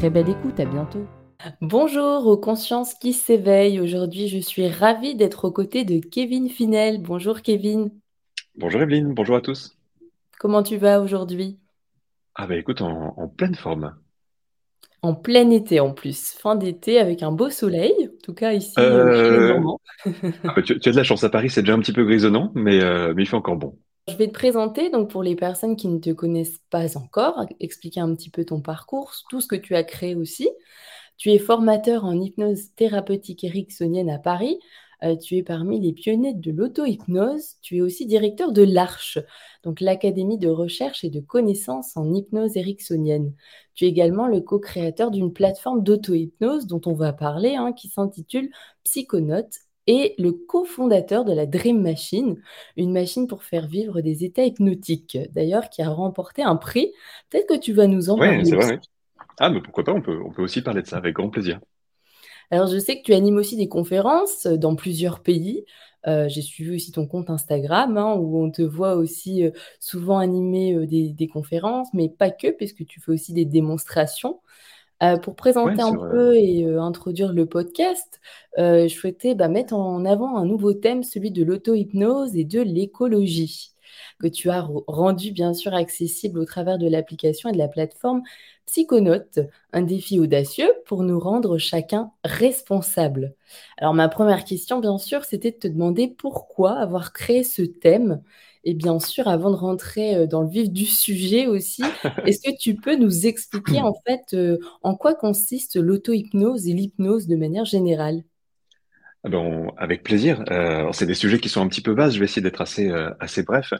Très belle écoute, à bientôt. Bonjour aux consciences qui s'éveillent. Aujourd'hui, je suis ravie d'être aux côtés de Kevin Finel. Bonjour Kevin. Bonjour Evelyne, bonjour à tous. Comment tu vas aujourd'hui? Ah bah écoute, en, pleine forme. En plein été en plus, fin d'été avec un beau soleil, en tout cas ici euh, chez les ah bah, tu, as de la chance à Paris, c'est déjà un petit peu grisonnant, mais, euh, mais il fait encore bon. Je vais te présenter, donc pour les personnes qui ne te connaissent pas encore, expliquer un petit peu ton parcours, tout ce que tu as créé aussi. Tu es formateur en hypnose thérapeutique ericksonienne à Paris, euh, tu es parmi les pionniers de l'auto-hypnose. Tu es aussi directeur de l'Arche, donc l'Académie de recherche et de connaissances en hypnose ericksonienne. Tu es également le co-créateur d'une plateforme d'auto-hypnose dont on va parler, hein, qui s'intitule Psychonautes et le cofondateur de la Dream Machine, une machine pour faire vivre des états hypnotiques, d'ailleurs qui a remporté un prix. Peut-être que tu vas nous en parler. Oui, c'est vrai. Ah, mais pourquoi pas, on peut, on peut aussi parler de ça avec grand plaisir. Alors, je sais que tu animes aussi des conférences euh, dans plusieurs pays. Euh, j'ai suivi aussi ton compte Instagram, hein, où on te voit aussi euh, souvent animer des, conférences, mais pas que, puisque tu fais aussi des démonstrations. Pour présenter un peu et introduire le podcast, je souhaitais bah, mettre en avant un nouveau thème, celui de l'auto-hypnose et de l'écologie, que tu as rendu bien sûr accessible au travers de l'application et de la plateforme Psychonautes, un défi audacieux pour nous rendre chacun responsable. Alors ma première question, bien sûr, c'était de te demander pourquoi avoir créé ce thème. Et bien sûr, avant de rentrer dans le vif du sujet aussi, est-ce que tu peux nous expliquer en fait euh, en quoi consiste l'auto-hypnose et l'hypnose de manière générale? Ah ben, Avec plaisir. Euh, c'est des sujets qui sont un petit peu vastes, je vais essayer d'être assez, assez bref.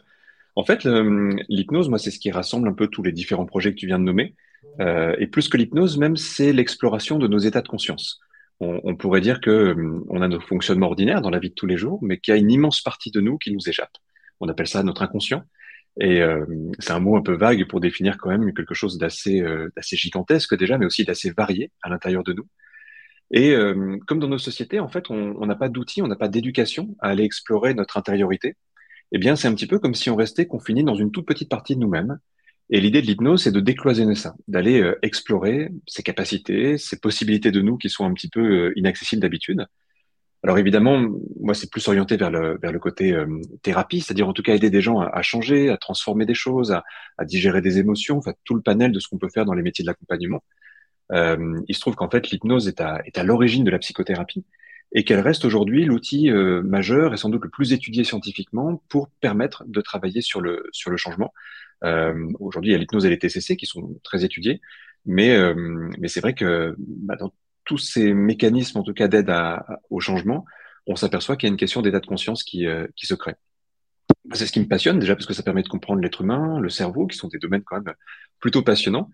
En fait, l'hypnose, moi, c'est ce qui rassemble un peu tous les différents projets que tu viens de nommer. Euh, et plus que l'hypnose, même, c'est l'exploration de nos états de conscience. On, pourrait dire que euh, on a nos fonctionnements ordinaires dans la vie de tous les jours, mais qu'il y a une immense partie de nous qui nous échappe. On appelle ça notre inconscient. Et euh, c'est un mot un peu vague pour définir quand même quelque chose d'assez d'assez gigantesque déjà, mais aussi d'assez varié à l'intérieur de nous. Et comme dans nos sociétés, en fait, on n'a pas d'outils, on n'a pas d'éducation à aller explorer notre intériorité. Eh bien, c'est un petit peu comme si on restait confiné dans une toute petite partie de nous-mêmes et l'idée de l'hypnose, c'est de décloisonner ça, d'aller euh, explorer ses capacités, ses possibilités de nous qui sont un petit peu euh, inaccessibles d'habitude. Alors évidemment, moi, c'est plus orienté vers le, vers le côté euh, thérapie, c'est-à-dire en tout cas aider des gens à, changer, à transformer des choses, à, digérer des émotions, enfin tout le panel de ce qu'on peut faire dans les métiers de l'accompagnement. il se trouve qu'en fait, l'hypnose est à, est à l'origine de la psychothérapie et qu'elle reste aujourd'hui l'outil majeur et sans doute le plus étudié scientifiquement pour permettre de travailler sur le, sur le changement, euh, Aujourd'hui, il y a l'hypnose et les TCC qui sont très étudiés, mais, euh, mais c'est vrai que bah, tous ces mécanismes, en tout cas d'aide au changement, on s'aperçoit qu'il y a une question d'état de conscience qui, euh, qui se crée. C'est ce qui me passionne déjà parce que ça permet de comprendre l'être humain, le cerveau, qui sont des domaines quand même plutôt passionnants.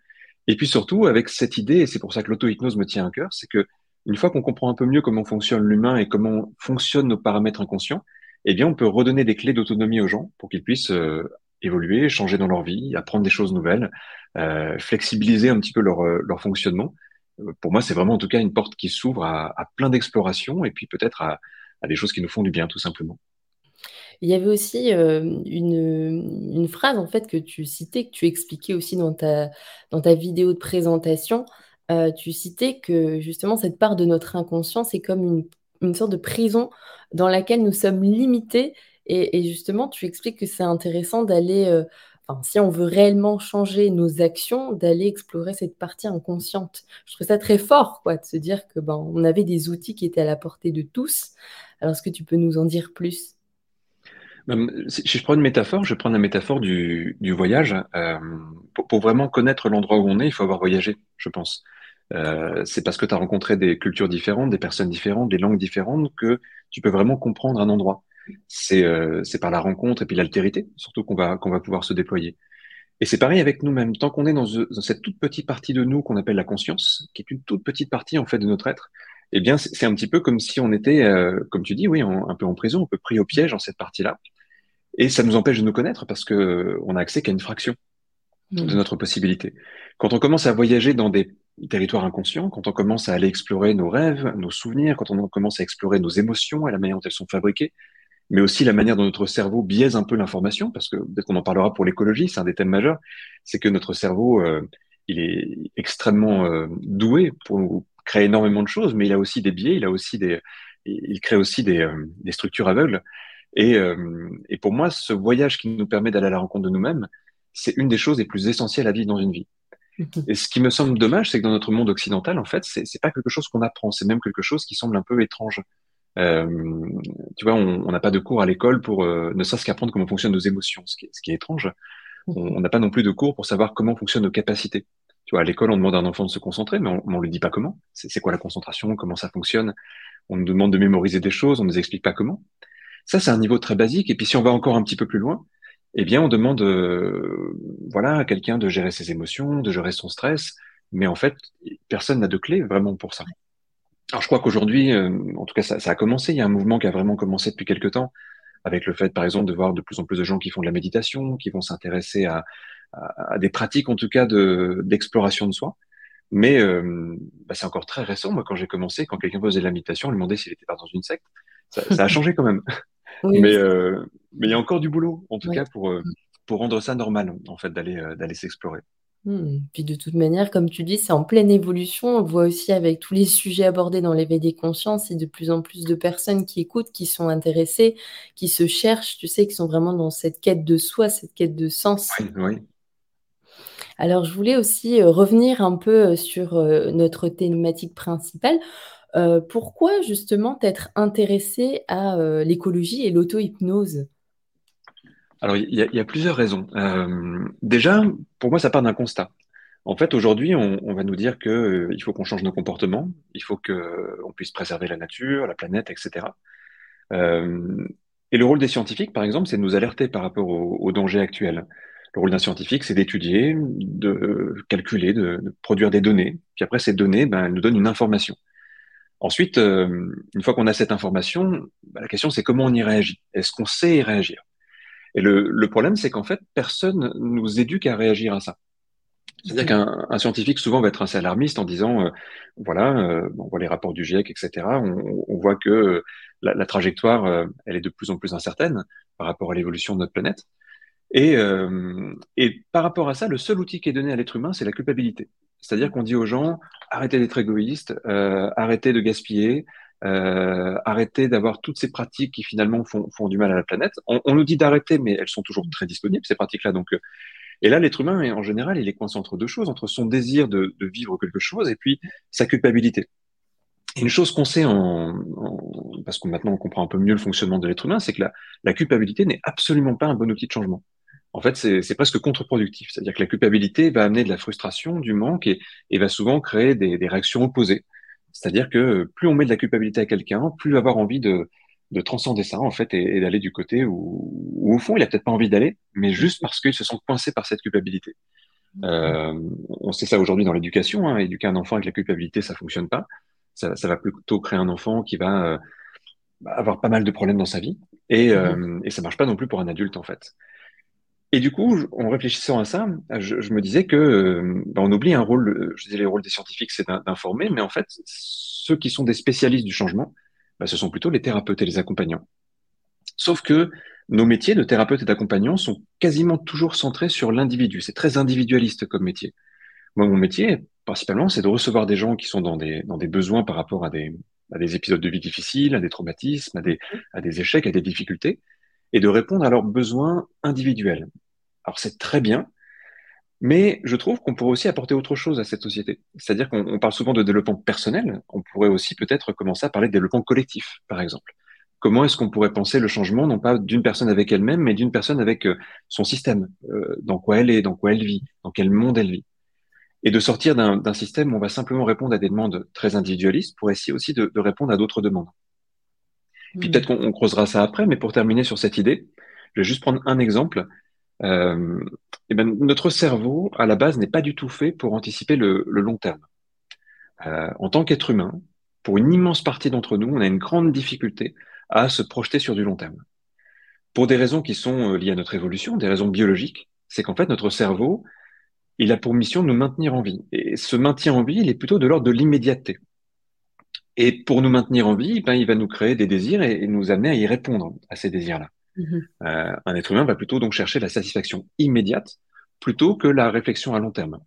Et puis surtout avec cette idée, et c'est pour ça que l'auto-hypnose me tient à cœur, c'est que une fois qu'on comprend un peu mieux comment fonctionne l'humain et comment fonctionnent nos paramètres inconscients, eh bien on peut redonner des clés d'autonomie aux gens pour qu'ils puissent euh, évoluer, changer dans leur vie, apprendre des choses nouvelles, euh, flexibiliser un petit peu leur, euh, leur fonctionnement. Euh, pour moi, c'est vraiment en tout cas une porte qui s'ouvre à, plein d'explorations et puis peut-être à, des choses qui nous font du bien tout simplement. Il y avait aussi une, une, phrase en fait que tu citais, que tu expliquais aussi dans ta, dans ta vidéo de présentation. tu citais que justement cette part de notre inconscient, c'est comme une, une, sorte de prison dans laquelle nous sommes limités. Et justement, tu expliques que c'est intéressant d'aller si on veut réellement changer nos actions, d'aller explorer cette partie inconsciente. Je trouve ça très fort, quoi, de se dire que ben, on avait des outils qui étaient à la portée de tous. Alors, est-ce que tu peux nous en dire plus? Si je prends une métaphore, je prends la métaphore du, voyage. Euh, pour, vraiment connaître l'endroit où on est, il faut avoir voyagé, je pense. Euh, c'est parce que tu as rencontré des cultures différentes, des personnes différentes, des langues différentes que tu peux vraiment comprendre un endroit c'est euh, c'est par la rencontre et puis l'altérité, surtout qu'on va qu'on va pouvoir se déployer. Et c'est pareil avec nous-mêmes. Tant qu'on est dans, dans, cette toute petite partie de nous qu'on appelle la conscience, qui est une toute petite partie en fait de notre être, eh bien c'est un petit peu comme si on était, euh, comme tu dis, oui, un peu en prison, on peut pris au piège en cette partie-là, et ça nous empêche de nous connaître parce que on a accès qu'à une fraction de mmh. notre possibilité. Quand on commence à voyager dans des territoires inconscients, quand on commence à aller explorer nos rêves, nos souvenirs, quand on commence à explorer nos émotions et la manière dont elles sont fabriquées, mais aussi la manière dont notre cerveau biaise un peu l'information, parce que peut-être qu'on en parlera pour l'écologie, c'est un des thèmes majeurs, c'est que notre cerveau, euh, il est extrêmement euh, doué pour créer énormément de choses, mais il a aussi des biais, il a aussi des, il crée aussi des, euh, des structures aveugles. Et, et pour moi, ce voyage qui nous permet d'aller à la rencontre de nous-mêmes, c'est une des choses les plus essentielles à vivre dans une vie. Et ce qui me semble dommage, c'est que dans notre monde occidental, en fait, c'est pas quelque chose qu'on apprend, c'est même quelque chose qui semble un peu étrange. Euh, tu vois, on n'a pas de cours à l'école pour euh, ne serait-ce qu'apprendre comment fonctionnent nos émotions, ce qui est, ce qui est étrange. On n'a pas non plus de cours pour savoir comment fonctionnent nos capacités. Tu vois, à l'école, on demande à un enfant de se concentrer, mais on ne lui dit pas comment. C'est quoi la concentration, comment ça fonctionne? On nous demande de mémoriser des choses, on ne nous explique pas comment. Ça, c'est un niveau très basique. Et puis, si on va encore un petit peu plus loin, eh bien, on demande, euh, voilà, à quelqu'un de gérer ses émotions, de gérer son stress. Mais en fait, personne n'a de clé vraiment pour ça. Alors je crois qu'aujourd'hui, euh, en tout cas, ça, ça, a commencé. Il y a un mouvement qui a vraiment commencé depuis quelques temps, avec le fait, par exemple, de voir de plus en plus de gens qui font de la méditation, qui vont s'intéresser à, à, à, des pratiques, en tout cas, de d'exploration de soi. Mais euh, bah, c'est encore très récent. Moi, quand j'ai commencé, quand quelqu'un faisait de la méditation, on lui demandait s'il était pas dans une secte. Ça, ça a changé quand même. mais euh, mais il y a encore du boulot, en tout cas, pour euh, pour rendre ça normal, en fait, d'aller euh, d'aller s'explorer. Mmh. Puis de toute manière, comme tu dis, c'est en pleine évolution. On le voit aussi avec tous les sujets abordés dans l'éveil des consciences et de plus en plus de personnes qui écoutent, qui sont intéressées, qui se cherchent, tu sais, qui sont vraiment dans cette quête de soi, cette quête de sens. Oui, Alors, je voulais aussi euh, revenir un peu euh, sur euh, notre thématique principale. pourquoi justement t'être intéressé à l'écologie et l'auto-hypnose? Alors, il y, a, plusieurs raisons. Euh, déjà, pour moi, ça part d'un constat. En fait, aujourd'hui, on, va nous dire que euh, faut qu'on change nos comportements, il faut qu'on puisse préserver la nature, la planète, etc. Euh, et le rôle des scientifiques, par exemple, c'est de nous alerter par rapport aux, dangers actuels. Le rôle d'un scientifique, c'est d'étudier, de calculer, de, produire des données. Puis après, ces données, ben, elles nous donnent une information. Ensuite, une fois qu'on a cette information, ben, la question c'est comment on y réagit. Est-ce qu'on sait y réagir? Et le, le problème, c'est qu'en fait, personne nous éduque à réagir à ça. C'est-à-dire qu'un scientifique souvent va être assez alarmiste en disant, euh, voilà, euh, on voit les rapports du GIEC, etc. On, on voit que euh, la, la trajectoire, elle est de plus en plus incertaine par rapport à l'évolution de notre planète. Et, et par rapport à ça, le seul outil qui est donné à l'être humain, c'est la culpabilité. C'est-à-dire qu'on dit aux gens, arrêtez d'être égoïste, arrêtez de gaspiller, euh, arrêter d'avoir toutes ces pratiques qui finalement font, du mal à la planète. On, nous dit d'arrêter, mais elles sont toujours très disponibles, ces pratiques-là. Donc, euh, et là, l'être humain, en général, il est coincé entre deux choses, entre son désir de, vivre quelque chose et puis sa culpabilité. Une chose qu'on sait, en, parce que maintenant on comprend un peu mieux le fonctionnement de l'être humain, c'est que la, culpabilité n'est absolument pas un bon outil de changement. En fait, c'est presque contre-productif. C'est-à-dire que la culpabilité va amener de la frustration, du manque et, va souvent créer des réactions opposées. C'est-à-dire que plus on met de la culpabilité à quelqu'un, plus il va avoir envie de, de transcender ça en fait et, d'aller du côté où, au fond il a peut-être pas envie d'aller, mais juste parce qu'il se sent coincé par cette culpabilité. Euh, on sait ça aujourd'hui dans l'éducation. Hein, éduquer un enfant avec la culpabilité, ça fonctionne pas. Ça, ça va plutôt créer un enfant qui va euh, avoir pas mal de problèmes dans sa vie et, euh, et ça marche pas non plus pour un adulte en fait. Et du coup, en réfléchissant à ça, je, je me disais que euh, ben, on oublie un rôle. Je disais les rôles des scientifiques, c'est d'informer, mais en fait, ceux qui sont des spécialistes du changement, ben, ce sont plutôt les thérapeutes et les accompagnants. Sauf que nos métiers de thérapeute et d'accompagnant sont quasiment toujours centrés sur l'individu. C'est très individualiste comme métier. Moi, mon métier, principalement, c'est de recevoir des gens qui sont dans des, dans des besoins par rapport à des, à des épisodes de vie difficiles, à des traumatismes, à des, à des échecs, à des difficultés, et de répondre à leurs besoins individuels. Alors c'est très bien, mais je trouve qu'on pourrait aussi apporter autre chose à cette société. C'est-à-dire qu'on parle souvent de développement personnel, on pourrait aussi peut-être commencer à parler de développement collectif, par exemple. Comment est-ce qu'on pourrait penser le changement, non pas d'une personne avec elle-même, mais d'une personne avec euh, son système, euh, dans quoi elle est, dans quoi elle vit, dans quel monde elle vit. Et de sortir d'un système où on va simplement répondre à des demandes très individualistes pour essayer aussi de, de répondre à d'autres demandes. Puis peut-être qu'on creusera ça après, mais pour terminer sur cette idée, je vais juste prendre un exemple. Euh, eh ben, notre cerveau, à la base, n'est pas du tout fait pour anticiper le, le long terme. Euh, en tant qu'être humain, pour une immense partie d'entre nous, on a une grande difficulté à se projeter sur du long terme. Pour des raisons qui sont euh, liées à notre évolution, des raisons biologiques, c'est qu'en fait, notre cerveau, il a pour mission de nous maintenir en vie. Et ce maintien en vie, il est plutôt de l'ordre de l'immédiateté. Et pour nous maintenir en vie, ben, il va nous créer des désirs et, nous amener à y répondre à ces désirs-là. Mm-hmm. Euh, un être humain va plutôt donc chercher la satisfaction immédiate plutôt que la réflexion à long terme.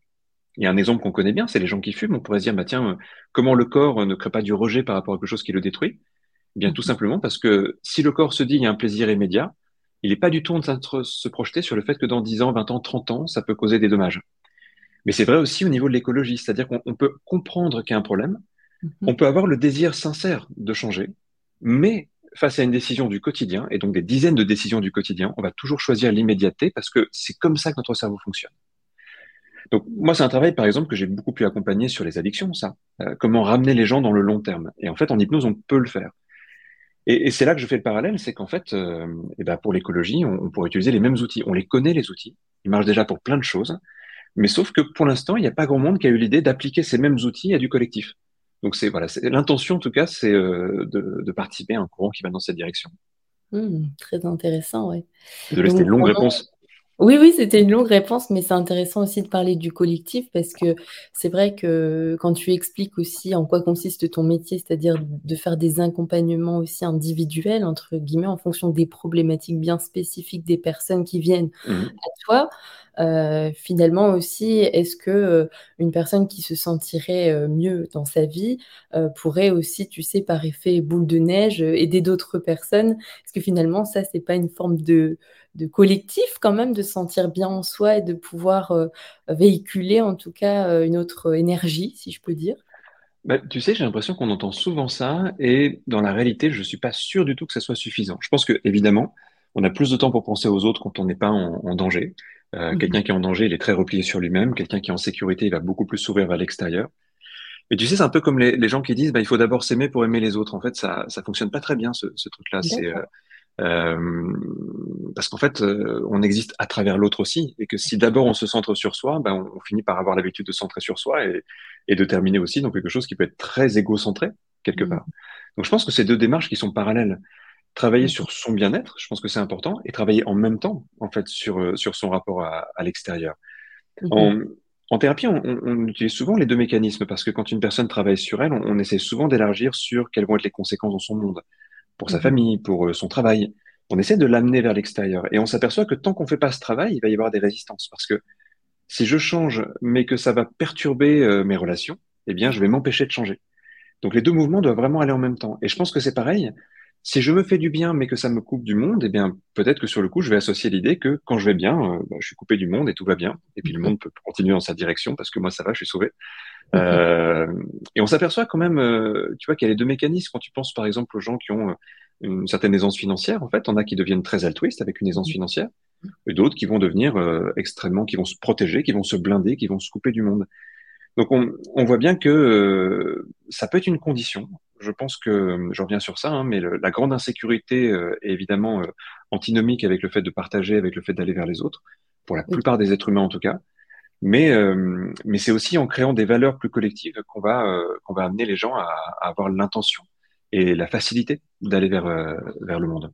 Il y a un exemple qu'on connaît bien, c'est les gens qui fument. On pourrait se dire, bah, tiens, euh, comment le corps ne crée pas du rejet par rapport à quelque chose qui le détruit? Eh Bien, tout mm-hmm. simplement parce que si le corps se dit, il y a un plaisir immédiat, il n'est pas du tout en train de se projeter sur le fait que dans 10 ans, 20 ans, 30 ans, ça peut causer des dommages. Mais c'est vrai aussi au niveau de l'écologie, c'est-à-dire qu'on peut comprendre qu'il y a un problème, mm-hmm. on peut avoir le désir sincère de changer, mais face à une décision du quotidien, et donc des dizaines de décisions du quotidien, on va toujours choisir l'immédiateté parce que c'est comme ça que notre cerveau fonctionne. Donc moi, c'est un travail, par exemple, que j'ai beaucoup pu accompagner sur les addictions, ça. Euh, comment ramener les gens dans le long terme. Et en fait, en hypnose, on peut le faire. Et, c'est là que je fais le parallèle, c'est qu'en fait, euh, et ben pour l'écologie, on, on pourrait utiliser les mêmes outils. On les connaît, les outils. Ils marchent déjà pour plein de choses. Mais sauf que pour l'instant, il n'y a pas grand monde qui a eu l'idée d'appliquer ces mêmes outils à du collectif. Donc c'est voilà, l'intention en tout cas, c'est euh, de, participer à un courant qui va dans cette direction. Mmh, très intéressant, oui. De laisser une longue réponse. Oui, oui, c'était une longue réponse, mais c'est intéressant aussi de parler du collectif parce que c'est vrai que quand tu expliques aussi en quoi consiste ton métier, c'est-à-dire de faire des accompagnements aussi individuels, entre guillemets, en fonction des problématiques bien spécifiques des personnes qui viennent mmh. à toi, euh, finalement aussi, est-ce que euh, une personne qui se sentirait euh, mieux dans sa vie pourrait aussi, tu sais, par effet boule de neige, aider d'autres personnes? Est-ce que finalement, ça, c'est pas une forme de, de collectif quand même, de se sentir bien en soi et de pouvoir véhiculer en tout cas une autre énergie, si je peux dire bah, tu sais, j'ai l'impression qu'on entend souvent ça et dans la réalité, je ne suis pas sûr du tout que ça soit suffisant. Je pense que évidemment, on a plus de temps pour penser aux autres quand on n'est pas en danger. Euh, mhm. Quelqu'un qui est en danger, il est très replié sur lui-même. Quelqu'un qui est en sécurité, il va beaucoup plus s'ouvrir vers l'extérieur. Et tu sais, c'est un peu comme les, les gens qui disent, bah, il faut d'abord s'aimer pour aimer les autres. En fait, ça, ça fonctionne pas très bien ce, ce truc-là. C'est euh, euh, parce qu'en fait, euh, on existe à travers l'autre aussi, et que si d'abord on se centre sur soi, ben, on, finit par avoir l'habitude de centrer sur soi et, et, de terminer aussi dans quelque chose qui peut être très égocentré quelque mhm. part. Donc, je pense que c'est deux démarches qui sont parallèles travailler mm. sur son bien-être, je pense que c'est important, et travailler en même temps, en fait, sur, euh, sur son rapport à, à l'extérieur. Mm-hmm. En, en, thérapie, on, on, utilise souvent les deux mécanismes parce que quand une personne travaille sur elle, on, on essaie souvent d'élargir sur quelles vont être les conséquences dans son monde, pour sa mm-hmm. famille, pour euh, son travail. On essaie de l'amener vers l'extérieur. Et on s'aperçoit que tant qu'on fait pas ce travail, il va y avoir des résistances parce que si je change, mais que ça va perturber euh, mes relations, eh bien, je vais m'empêcher de changer. Donc les deux mouvements doivent vraiment aller en même temps. Et je pense que c'est pareil si je me fais du bien, mais que ça me coupe du monde, eh bien, peut-être que sur le coup, je vais associer l'idée que quand je vais bien, euh, bah, je suis coupé du monde et tout va bien. Et puis le monde peut continuer dans sa direction parce que moi, ça va, je suis sauvé. Euh, et on s'aperçoit quand même, euh, tu vois, qu'il y a les deux mécanismes. Quand tu penses, par exemple, aux gens qui ont une certaine aisance financière, en fait, on a qui deviennent très altruistes avec une aisance mmh. financière, et d'autres qui vont devenir extrêmement, qui vont se protéger, qui vont se blinder, qui vont se couper du monde. Donc on, on voit bien que ça peut être une condition je pense que, je reviens sur ça, hein, mais la grande insécurité euh, est évidemment euh, antinomique avec le fait de partager, avec le fait d'aller vers les autres, pour la plupart des êtres humains en tout cas. Mais, euh, mais c'est aussi en créant des valeurs plus collectives qu'on va, qu'on va amener les gens à, à avoir l'intention et la facilité d'aller vers, vers le monde.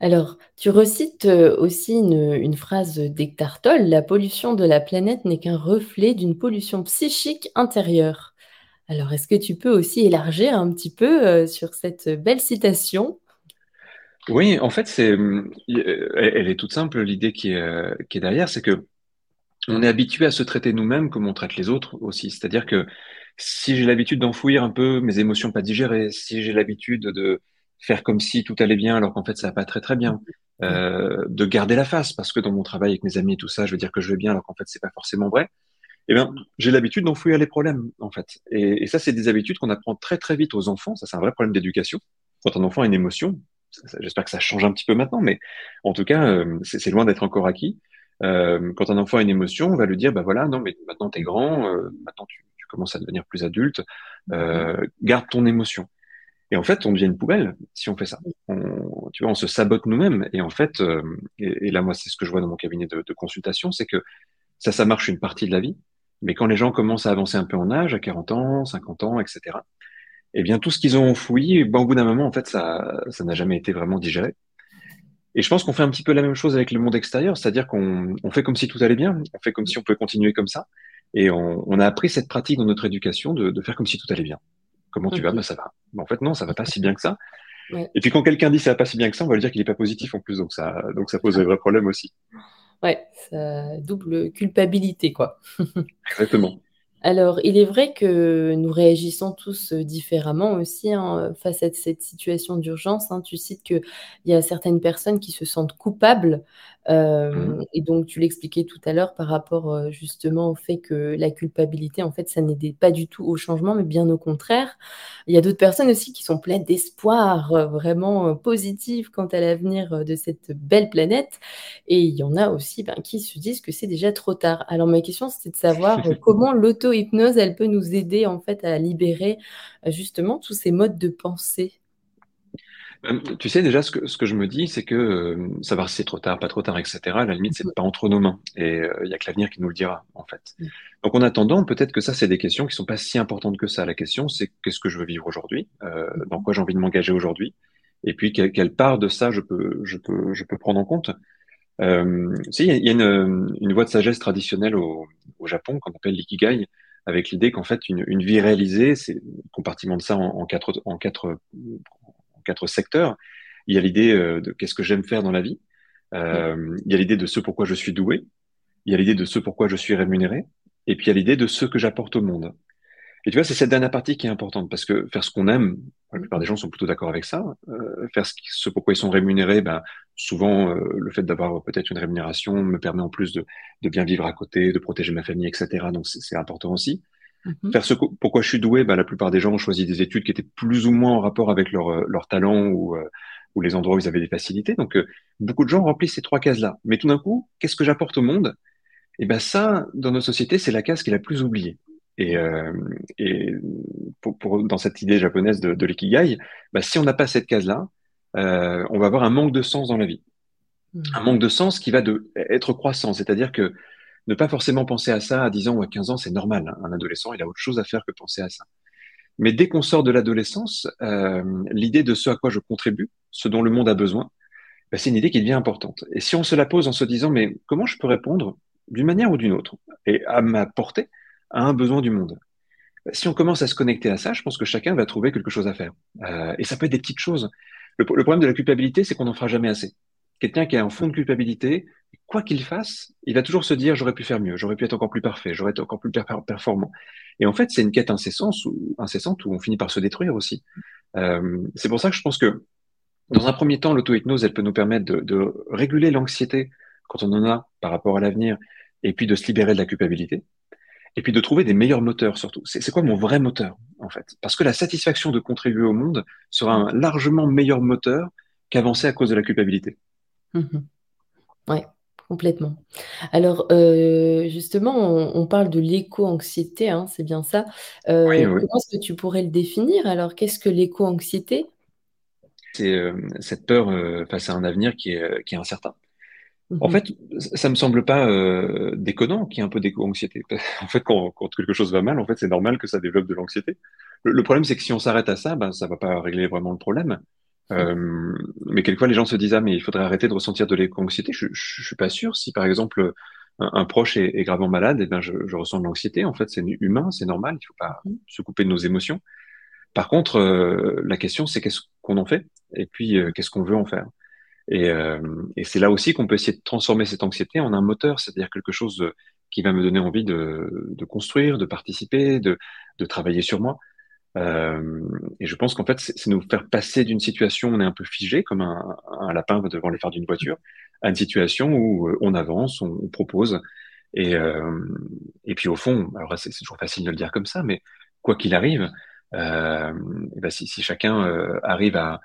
Alors, tu recites aussi une, une phrase d'Hector Tolle, La pollution de la planète n'est qu'un reflet d'une pollution psychique intérieure. Alors, est-ce que tu peux aussi élargir un petit peu euh, sur cette belle citation? Oui, en fait, c'est, elle est toute simple. L'idée qui est, qui est derrière, c'est que on est habitué à se traiter nous-mêmes comme on traite les autres aussi. C'est-à-dire que si j'ai l'habitude d'enfouir un peu mes émotions pas digérées, si j'ai l'habitude de faire comme si tout allait bien alors qu'en fait ça va pas très très bien, euh, de garder la face parce que dans mon travail avec mes amis et tout ça, je veux dire que je vais bien alors qu'en fait c'est pas forcément vrai. Eh bien, j'ai l'habitude d'enfouir les problèmes en fait. Et, et ça, c'est des habitudes qu'on apprend très très vite aux enfants. Ça, c'est un vrai problème d'éducation. Quand un enfant a une émotion, j'espère que ça change un petit peu maintenant, mais en tout cas, euh, c'est loin d'être encore acquis. Euh, quand un enfant a une émotion, on va lui dire, bah voilà, non, mais maintenant tu es grand, euh, maintenant tu, tu, commences à devenir plus adulte, euh, garde ton émotion. Et en fait, on devient une poubelle si on fait ça. On, tu vois, on se sabote nous-mêmes. Et en fait, euh, et, et, là, moi, c'est ce que je vois dans mon cabinet de, de consultation, c'est que ça, ça marche une partie de la vie. Mais quand les gens commencent à avancer un peu en âge, à 40 ans, 50 ans, etc., eh bien, tout ce qu'ils ont enfoui, ben, au bout d'un moment, en fait, ça, ça n'a jamais été vraiment digéré. Et je pense qu'on fait un petit peu la même chose avec le monde extérieur, c'est-à-dire qu'on on fait comme si tout allait bien, on fait comme si on pouvait continuer comme ça, et on, on a appris cette pratique dans notre éducation de, de, faire comme si tout allait bien. Comment tu vas? Ben ça va. Mais en fait non, ça va pas si bien que ça. Ouais. Et puis quand quelqu'un dit ça va pas si bien que ça, on va lui dire qu'il est pas positif en plus, donc ça, donc ça pose un vrai problème aussi. Ouais, ça double culpabilité quoi. Exactement. Alors, il est vrai que nous réagissons tous différemment aussi hein, face à cette situation d'urgence. Hein. Tu cites qu'il y a certaines personnes qui se sentent coupables. Euh, mmh. Et donc, tu l'expliquais tout à l'heure par rapport justement au fait que la culpabilité, en fait, ça n'aidait pas du tout au changement, mais bien au contraire. Il y a d'autres personnes aussi qui sont pleines d'espoir, vraiment positif quant à l'avenir de cette belle planète. Et il y en a aussi ben, qui se disent que c'est déjà trop tard. Alors, ma question, c'était de savoir comment l'auto hypnose elle peut nous aider en fait à libérer justement tous ces modes de pensée? Tu sais déjà ce que, ce que je me dis, c'est que euh, savoir si c'est trop tard, pas trop tard, etc. À la limite, c'est pas entre nos mains, et il euh, y a que l'avenir qui nous le dira en fait. Donc en attendant, peut-être que ça, c'est des questions qui sont pas si importantes que ça. La question, c'est qu'est-ce que je veux vivre aujourd'hui, euh, dans quoi j'ai envie de m'engager aujourd'hui, et puis quelle, quelle, part de ça je peux, je peux, je peux prendre en compte. Euh, il y, y, a une, une voie de sagesse traditionnelle au, au Japon qu'on appelle l'ikigai, avec l'idée qu'en fait une, une, vie réalisée, c'est compartiment de ça en, en, quatre, en, quatre, quatre secteurs. Il y a l'idée euh, de qu'est-ce que j'aime faire dans la vie. Euh, il y a l'idée de ce pourquoi je suis doué. Il y a l'idée de ce pourquoi je suis rémunéré. Et puis il y a l'idée de ce que j'apporte au monde. Et tu vois, c'est cette dernière partie qui est importante parce que faire ce qu'on aime, la plupart des gens sont plutôt d'accord avec ça. Euh, faire ce, ce, pourquoi ils sont rémunérés, ben, souvent euh, le fait d'avoir peut-être une rémunération me permet en plus de, de, bien vivre à côté, de protéger ma famille, etc. Donc c'est important aussi. Mm-hmm. Faire ce pourquoi je suis doué, ben, la plupart des gens ont choisi des études qui étaient plus ou moins en rapport avec leur, euh, leur talent ou, euh, ou les endroits où ils avaient des facilités. Donc euh, beaucoup de gens remplissent ces trois cases-là. Mais tout d'un coup, qu'est-ce que j'apporte au monde? Et ben ça, dans nos sociétés, c'est la case qui est la plus oubliée. Et, euh, et pour, pour, dans cette idée japonaise de, de l'ikigai, bah, si on n'a pas cette case-là, euh, on va avoir un manque de sens dans la vie. Mmh. Un manque de sens qui va de, être croissant, c'est-à-dire que ne pas forcément penser à ça à 10 ans ou à 15 ans, c'est normal. Hein. Un adolescent, il a autre chose à faire que penser à ça. Mais dès qu'on sort de l'adolescence, euh, l'idée de ce à quoi je contribue, ce dont le monde a besoin, bah, c'est une idée qui devient importante. Et si on se la pose en se disant, mais comment je peux répondre d'une manière ou d'une autre, et à ma portée, à un besoin du monde? Si on commence à se connecter à ça, je pense que chacun va trouver quelque chose à faire. Euh, et ça peut être des petites choses. Le, le problème de la culpabilité, c'est qu'on n'en fera jamais assez. Quelqu'un qui a un fond de culpabilité, quoi qu'il fasse, il va toujours se dire j'aurais pu faire mieux, j'aurais pu être encore plus parfait, j'aurais été encore plus performant. Et en fait, c'est une quête incessante où, on finit par se détruire aussi. Euh, c'est pour ça que je pense que dans un premier temps, l'auto-hypnose, elle peut nous permettre de, de réguler l'anxiété quand on en a par rapport à l'avenir, et puis de se libérer de la culpabilité et puis de trouver des meilleurs moteurs surtout. C'est quoi mon vrai moteur en fait? Parce que la satisfaction de contribuer au monde sera un largement meilleur moteur qu'avancer à cause de la culpabilité. Mmh oui, complètement. Alors euh, justement, on, on, parle de l'éco-anxiété, hein, c'est bien ça. Euh, oui. Comment est-ce que tu pourrais le définir? Alors, qu'est-ce que l'éco-anxiété? C'est euh, cette peur face à un avenir qui est, qui est incertain. En mhm. fait, ça me semble pas déconnant qu'il y ait un peu d'éco-anxiété. En fait, quand, quand, quelque chose va mal, en fait, c'est normal que ça développe de l'anxiété. Le, le, problème, c'est que si on s'arrête à ça, ben, ça va pas régler vraiment le problème. Euh, mais quelquefois, les gens se disent ah mais il faudrait arrêter de ressentir de l'éco-anxiété. Je, je, je, suis pas sûr. Si par exemple un, un proche est, est, gravement malade, et eh ben je, je ressens de l'anxiété. En fait, c'est humain, c'est normal. Il faut pas mhm. se couper de nos émotions. Par contre, euh, la question, c'est qu'est-ce qu'on en fait? Et puis euh, qu'est-ce qu'on veut en faire? Et, et c'est là aussi qu'on peut essayer de transformer cette anxiété en un moteur, c'est-à-dire quelque chose qui va me donner envie de, de construire, de participer, de, de travailler sur moi. Euh, et je pense qu'en fait, c'est nous faire passer d'une situation où on est un peu figé, comme un, un lapin devant les phares d'une voiture, à une situation où on avance, on, on propose. Et, euh, et puis au fond, alors c'est toujours facile de le dire comme ça, mais quoi qu'il arrive, euh, ben si, si, chacun euh, arrive à,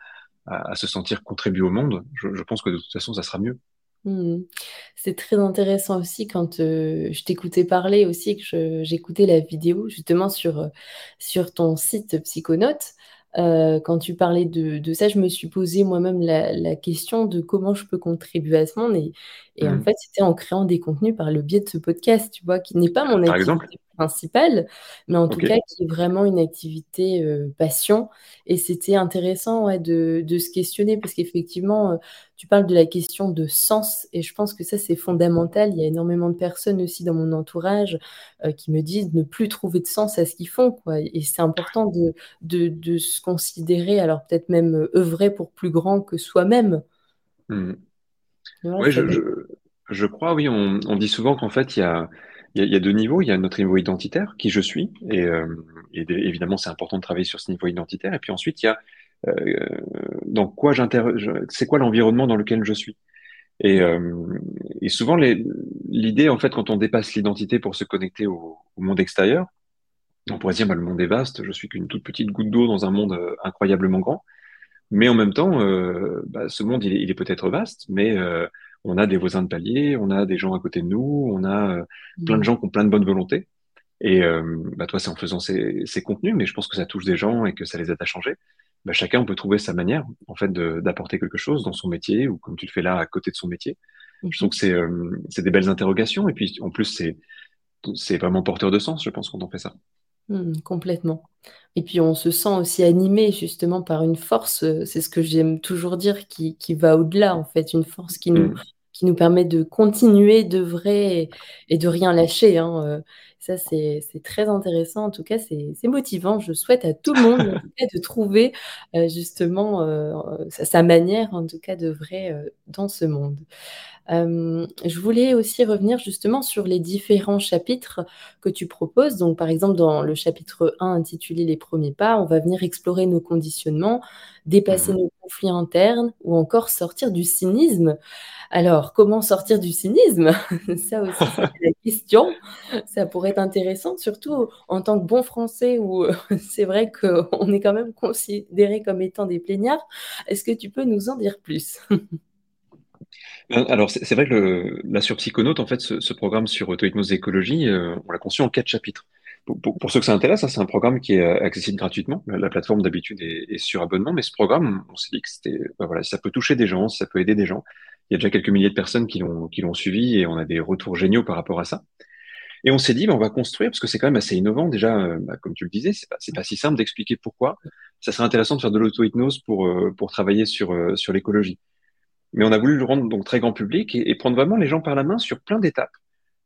à, à, se sentir contribuer au monde, je, je, pense que de toute façon, ça sera mieux. Mmh. C'est très intéressant aussi quand euh, je t'écoutais parler aussi, que j'écoutais la vidéo justement sur, sur ton site Psychonote. Euh, quand tu parlais de, de, ça, je me suis posé moi-même la, la, question de comment je peux contribuer à ce monde. Et, et mmh. en fait, c'était en créant des contenus par le biais de ce podcast, tu vois, qui n'est pas mon Par activité exemple principale, mais en tout cas qui est vraiment une activité euh, passion. Et c'était intéressant ouais, de, de, se questionner parce qu'effectivement, euh, tu parles de la question de sens et je pense que ça c'est fondamental. Il y a énormément de personnes aussi dans mon entourage euh, qui me disent ne plus trouver de sens à ce qu'ils font. Quoi. Et c'est important de, de, de, se considérer, alors peut-être même œuvrer pour plus grand que soi-même. Mmh. Oui, je, je, je, crois, oui, on, on dit souvent qu'en fait, il y a, il y, y a deux niveaux. Il y a notre niveau identitaire, qui je suis, et, euh, évidemment, c'est important de travailler sur ce niveau identitaire. Et puis ensuite, il y a euh, dans quoi j'inter, je- c'est quoi l'environnement dans lequel je suis. Et, euh, et souvent, l'idée, en fait, quand on dépasse l'identité pour se connecter au, au monde extérieur, on pourrait dire, bah, le monde est vaste, je suis qu'une toute petite goutte d'eau dans un monde euh, incroyablement grand. Mais en même temps, euh, bah, ce monde, il est, il est peut-être vaste, mais euh, on a des voisins de palier, on a des gens à côté de nous, on a euh, plein de Mmh. gens qui ont plein de bonne volonté. Et euh, bah, toi, c'est en faisant ces, ces contenus, mais je pense que ça touche des gens et que ça les aide à changer. Bah, chacun peut trouver sa manière, en fait, d'apporter quelque chose dans son métier ou comme tu le fais là, à côté de son métier. Je trouve Mmh. que c'est euh, c'est des belles interrogations et puis en plus, c'est c'est vraiment porteur de sens, je pense, quand on fait ça. Mmh, complètement. Et puis on se sent aussi animé justement par une force, euh, c'est ce que j'aime toujours dire, qui, qui va au-delà en fait, une force qui nous, Mm. qui nous permet de continuer, d'œuvrer et, et de rien lâcher. Hein. Euh, Ça, c'est, très intéressant. En tout cas, c'est, motivant. Je souhaite à tout le monde en tout cas, de trouver euh, justement euh, sa, sa manière, en tout cas, d'œuvrer euh, dans ce monde. Euh, je voulais aussi revenir justement sur les différents chapitres que tu proposes. Donc, par exemple, dans le chapitre 1 intitulé Les premiers pas, on va venir explorer nos conditionnements, dépasser Mhm. nos conflits internes ou encore sortir du cynisme. Alors, comment sortir du cynisme? Ça aussi, c'était la question. Ça pourrait être intéressant, surtout en tant que bon français où c'est vrai qu'on est quand même considéré comme étant des plaignards. Est-ce que tu peux nous en dire plus? Euh, Alors, c'est vrai que le, là, en fait, ce, programme sur auto-hypnose écologie, euh, on l'a conçu en quatre chapitres. Pour, ceux que ça intéresse, hein, c'est un programme qui est euh, accessible gratuitement. La, la plateforme d'habitude est, sur abonnement, mais ce programme, on s'est dit que c'était, si ça peut toucher des gens, ça peut aider des gens. Il y a déjà quelques milliers de personnes qui l'ont suivi et on a des retours géniaux par rapport à ça. Et on s'est dit, bah, on va construire, parce que c'est quand même assez innovant. Déjà, bah, comme tu le disais, c'est pas, si simple d'expliquer pourquoi. Ça serait intéressant de faire de l'auto-hypnose pour, travailler sur l'écologie. Mais on a voulu le rendre donc très grand public et, et prendre vraiment les gens par la main sur plein d'étapes,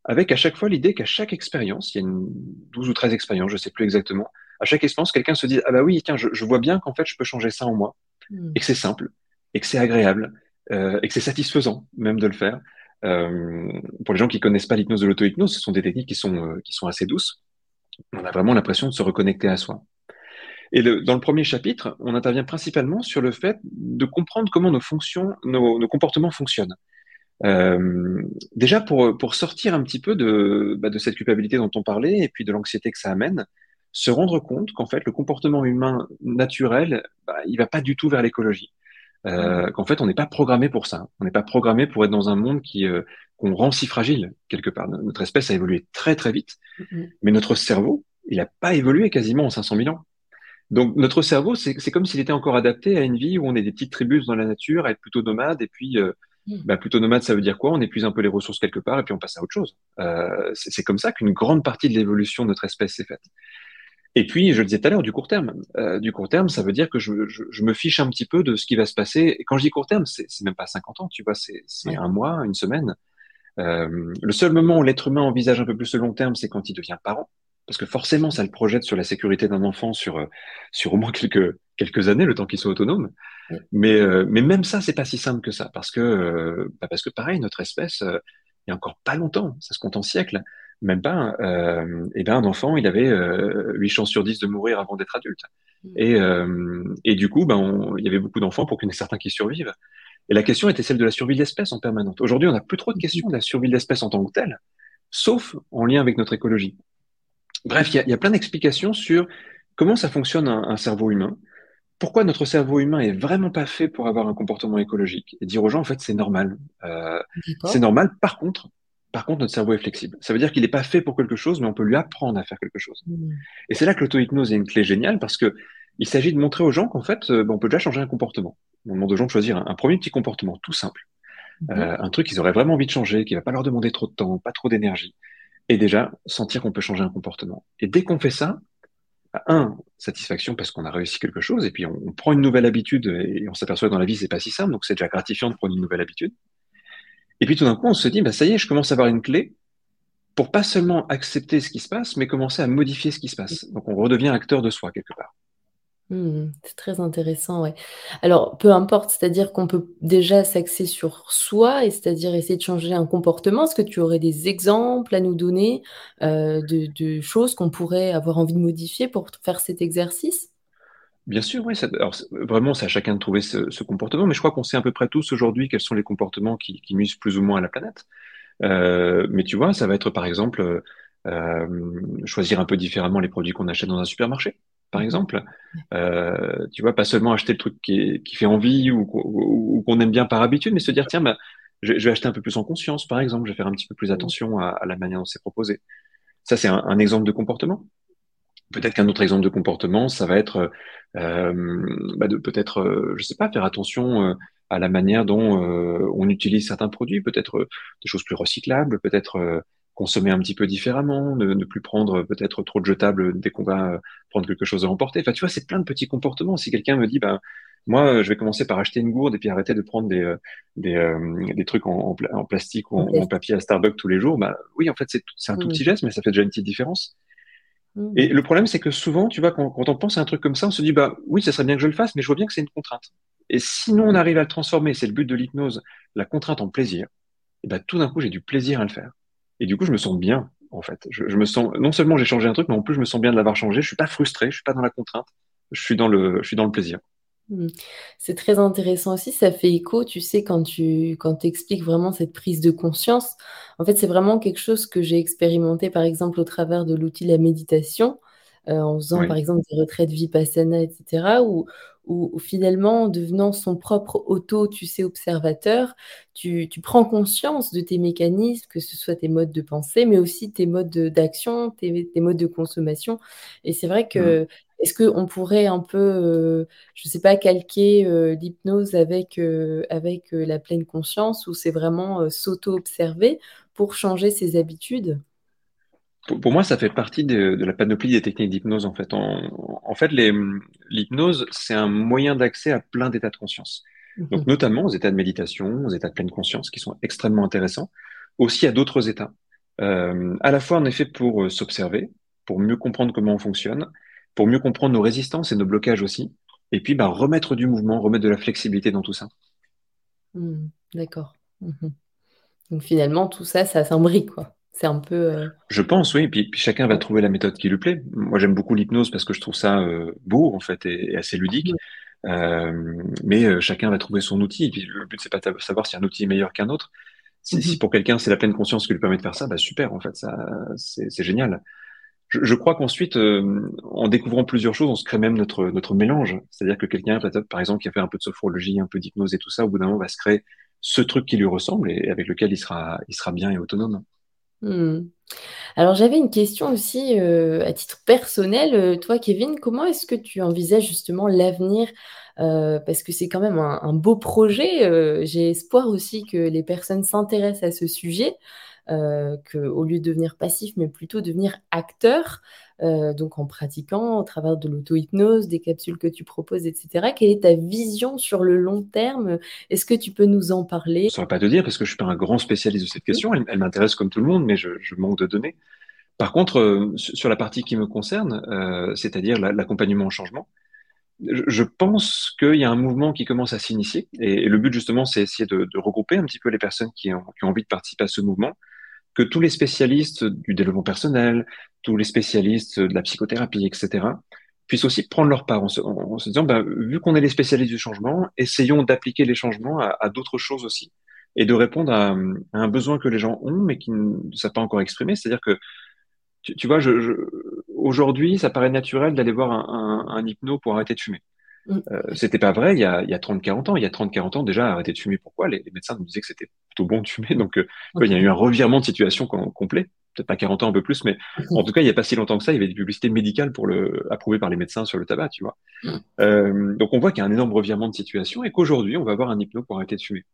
avec à chaque fois l'idée qu'à chaque expérience, il y a une 12 ou 13 expériences, je sais plus exactement, à chaque expérience, quelqu'un se dit, ah bah oui, tiens, je, je vois bien qu'en fait, je peux changer ça en moi, Hmm. et que c'est simple, et que c'est agréable, euh, et que c'est satisfaisant même de le faire. Euh, pour les gens qui connaissent pas l'hypnose de l'auto-hypnose, ce sont des techniques qui sont, euh, qui sont assez douces. On a vraiment l'impression de se reconnecter à soi. Et le- dans le premier chapitre, on intervient principalement sur le fait de comprendre comment nos fonctions, nos, nos comportements fonctionnent. Euh, déjà pour, pour sortir un petit peu de, bah, de cette culpabilité dont on parlait et puis de l'anxiété que ça amène, se rendre compte qu'en fait le comportement humain naturel, bah, il va pas du tout vers l'écologie. Euh, qu'en fait on n'est pas programmé pour ça. On n'est pas programmé pour être dans un monde qui euh, qu'on rend si fragile quelque part. Notre espèce a évolué très très vite, Hmm. mais notre cerveau, il n'a pas évolué quasiment en 500 000 ans. Donc notre cerveau, c'est comme s'il était encore adapté à une vie où on est des petites tribus dans la nature, à être plutôt nomade, et puis euh, Hmm. bah, plutôt nomade, ça veut dire quoi? On épuise un peu les ressources quelque part, et puis on passe à autre chose. Euh, c'est comme ça qu'une grande partie de l'évolution de notre espèce s'est faite. Et puis, je le disais tout à l'heure, du court terme. Euh, du court terme, ça veut dire que je, je, je me fiche un petit peu de ce qui va se passer. Et quand je dis court terme, c'est même pas 50 ans, tu vois, c'est Ouais. un mois, une semaine. Euh, le seul moment où l'être humain envisage un peu plus le long terme, c'est quand il devient parent. Parce que forcément, ça le projette sur la sécurité d'un enfant sur, euh, sur au moins quelques, quelques années, le temps qu'il soit autonome. Mais, euh, mais même ça, c'est pas si simple que ça, parce que, euh, bah parce que pareil, notre espèce, il y a encore pas longtemps, ça se compte en siècles, même pas, et ben un enfant, il avait 8 chances sur 10 de mourir avant d'être adulte. Mm. Et, et du coup, ben, il y avait beaucoup d'enfants pour qu'il y en ait certains qui survivent. Et la question était celle de la survie de l'espèce en permanente. Aujourd'hui, on n'a plus trop de questions de la survie de l'espèce en tant que telle, sauf en lien avec notre écologie. Bref, il y, a, plein d'explications sur comment ça fonctionne un, cerveau humain, pourquoi notre cerveau humain est vraiment pas fait pour avoir un comportement écologique, et dire aux gens en fait c'est normal. Euh, c'est normal. Par contre, par contre, notre cerveau est flexible. Ça veut dire qu'il n'est pas fait pour quelque chose, mais on peut lui apprendre à faire quelque chose. Hmm. Et c'est là que l'auto-hypnose est une clé géniale parce que il s'agit de montrer aux gens qu'en fait, euh, ben, on peut déjà changer un comportement. On demande aux gens de choisir un, premier petit comportement tout simple, mhm. euh, un truc qu'ils auraient vraiment envie de changer, qui va pas leur demander trop de temps, pas trop d'énergie et déjà sentir qu'on peut changer un comportement. Et dès qu'on fait ça, bah, un, satisfaction parce qu'on a réussi quelque chose, et puis on, prend une nouvelle habitude et on s'aperçoit que dans la vie c'est pas si simple, donc c'est déjà gratifiant de prendre une nouvelle habitude. Et puis tout d'un coup on se dit, bah, ça y est, je commence à avoir une clé pour pas seulement accepter ce qui se passe, mais commencer à modifier ce qui se passe. Donc on redevient acteur de soi quelque part. Mmh, c'est très intéressant, ouais. Alors, peu importe, c'est-à-dire qu'on peut déjà s'axer sur soi et c'est-à-dire essayer de changer un comportement. Est-ce que tu aurais des exemples à nous donner euh, de, choses qu'on pourrait avoir envie de modifier pour faire cet exercice? Bien sûr, oui. alors, vraiment, c'est à chacun de trouver ce, comportement, mais je crois qu'on sait à peu près tous aujourd'hui quels sont les comportements qui, nuisent plus ou moins à la planète. Euh, mais tu vois, ça va être par exemple euh, choisir un peu différemment les produits qu'on achète dans un supermarché par exemple. Euh, tu vois, pas seulement acheter le truc qui, fait envie ou, qu'on aime bien par habitude, mais se dire, tiens, bah, je, vais acheter un peu plus en conscience, par exemple, je vais faire un petit peu plus attention à, la manière dont c'est proposé. Ça, c'est un, exemple de comportement. Peut-être qu'un autre exemple de comportement, ça va être euh, bah, de peut-être, euh, je sais pas, faire attention à la manière dont on utilise certains produits, peut-être des choses plus recyclables, peut-être consommer un petit peu différemment, ne, plus prendre peut-être trop de jetables dès qu'on va prendre quelque chose à emporter. Enfin, tu vois, c'est plein de petits comportements. Si quelqu'un me dit, bah, moi, je vais commencer par acheter une gourde et puis arrêter de prendre des, euh, des, euh, des trucs en, en, plastique ou en, papier à Starbucks tous les jours, bah oui, en fait, c'est un tout petit geste, mais ça fait déjà une petite différence. Et le problème, c'est que souvent, tu vois, quand, quand, on pense à un truc comme ça, on se dit, bah oui, ça serait bien que je le fasse, mais je vois bien que c'est une contrainte. Et sinon, on arrive à le transformer, c'est le but de l'hypnose, la contrainte en plaisir, et bah tout d'un coup, j'ai du plaisir à le faire. Et du coup, je me sens bien, en fait. Je, me sens, non seulement j'ai changé un truc, mais en plus, je me sens bien de l'avoir changé. Je suis pas frustré, je suis pas dans la contrainte. Je suis dans le, je suis dans le plaisir. Mmh. C'est très intéressant aussi, ça fait écho, tu sais, quand tu quand expliques vraiment cette prise de conscience. En fait, c'est vraiment quelque chose que j'ai expérimenté, par exemple, au travers de l'outil de la méditation, euh, en faisant, par exemple, des retraites vipassana, etc., où, où, finalement, en devenant son propre auto, tu sais, observateur, tu, tu, prends conscience de tes mécanismes, que ce soit tes modes de pensée, mais aussi tes modes d'action, tes, tes, modes de consommation. Et c'est vrai que, mmh. est-ce qu'on pourrait un peu, euh, je ne sais pas, calquer euh, l'hypnose avec, euh, avec la pleine conscience, ou c'est vraiment s'auto-observer pour changer ses habitudes? Pour, moi, ça fait partie de, de, la panoplie des techniques d'hypnose. En fait, en, en fait, l'hypnose, c'est un moyen d'accès à plein d'états de conscience. Mhm. Donc, notamment aux états de méditation, aux états de pleine conscience, qui sont extrêmement intéressants. Aussi à d'autres états. Euh, à la fois, en effet, pour euh, s'observer, pour mieux comprendre comment on fonctionne, pour mieux comprendre nos résistances et nos blocages aussi. Et puis, bah, remettre du mouvement, remettre de la flexibilité dans tout ça. Hmm, d'accord. Mhm. Donc, finalement, tout ça, ça s'imbrique, quoi. C'est un peu. Euh, je pense, oui. Puis, puis, chacun va trouver la méthode qui lui plaît. Moi, j'aime beaucoup l'hypnose parce que je trouve ça euh, beau, en fait, et, assez ludique. Euh, mais euh, chacun va trouver son outil. Et puis, le but, c'est pas de savoir si un outil est meilleur qu'un autre. Si, si, mhm. pour quelqu'un, c'est la pleine conscience qui lui permet de faire ça, bah super, en fait, ça, c'est génial. Je, je crois qu'ensuite, en découvrant plusieurs choses, on se crée même notre, notre mélange. C'est-à-dire que quelqu'un, par exemple, qui a fait un peu de sophrologie, un peu d'hypnose et tout ça, au bout d'un moment, va se créer ce truc qui lui ressemble et avec lequel il sera, il sera bien et autonome. Hmm. Alors j'avais une question aussi euh, à titre personnel. Euh, toi, Kevin, comment est-ce que tu envisages justement l'avenir? Euh, Parce que c'est quand même un, un beau projet. J'ai espoir aussi que les personnes s'intéressent à ce sujet. Euh, qu'au lieu de devenir passif, mais plutôt devenir acteur, euh, donc en pratiquant au travers de l'auto-hypnose, des capsules que tu proposes, etc. Quelle est ta vision sur le long terme? Est-ce que tu peux nous en parler? Je ne saurais pas te dire parce que je suis pas un grand spécialiste de cette question. Elle, m'intéresse comme tout le monde, mais je, manque de données. Par contre, sur la partie qui me concerne, c'est-à-dire l'accompagnement au changement, je pense qu'il y a un mouvement qui commence à s'initier et, le but justement, c'est essayer de, regrouper un petit peu les personnes qui ont, envie de participer à ce mouvement, que tous les spécialistes du développement personnel, tous les spécialistes de la psychothérapie, etc., puissent aussi prendre leur part en se, disant, ben, vu qu'on est les spécialistes du changement, essayons d'appliquer les changements à, d'autres choses aussi et de répondre à, un besoin que les gens ont mais qui ne savent pas encore exprimer. C'est-à-dire que tu, vois, aujourd'hui, ça paraît naturel d'aller voir un, un, hypno pour arrêter de fumer. Mm. Euh, c'était pas vrai il y a, il y a 30-40 ans. Il y a 30-40 ans, déjà, arrêter de fumer, pourquoi? Les, médecins nous disaient que c'était plutôt bon de fumer. Donc, euh, il y a eu un revirement de situation complet. Peut-être pas 40 ans, un peu plus, mais mm. en tout cas, il n'y a pas si longtemps que ça, il y avait des publicités médicales pour le, approuvées par les médecins sur le tabac, tu vois. Mm. Euh, donc, on voit qu'il y a un énorme revirement de situation et qu'aujourd'hui, on va avoir un hypno pour arrêter de fumer.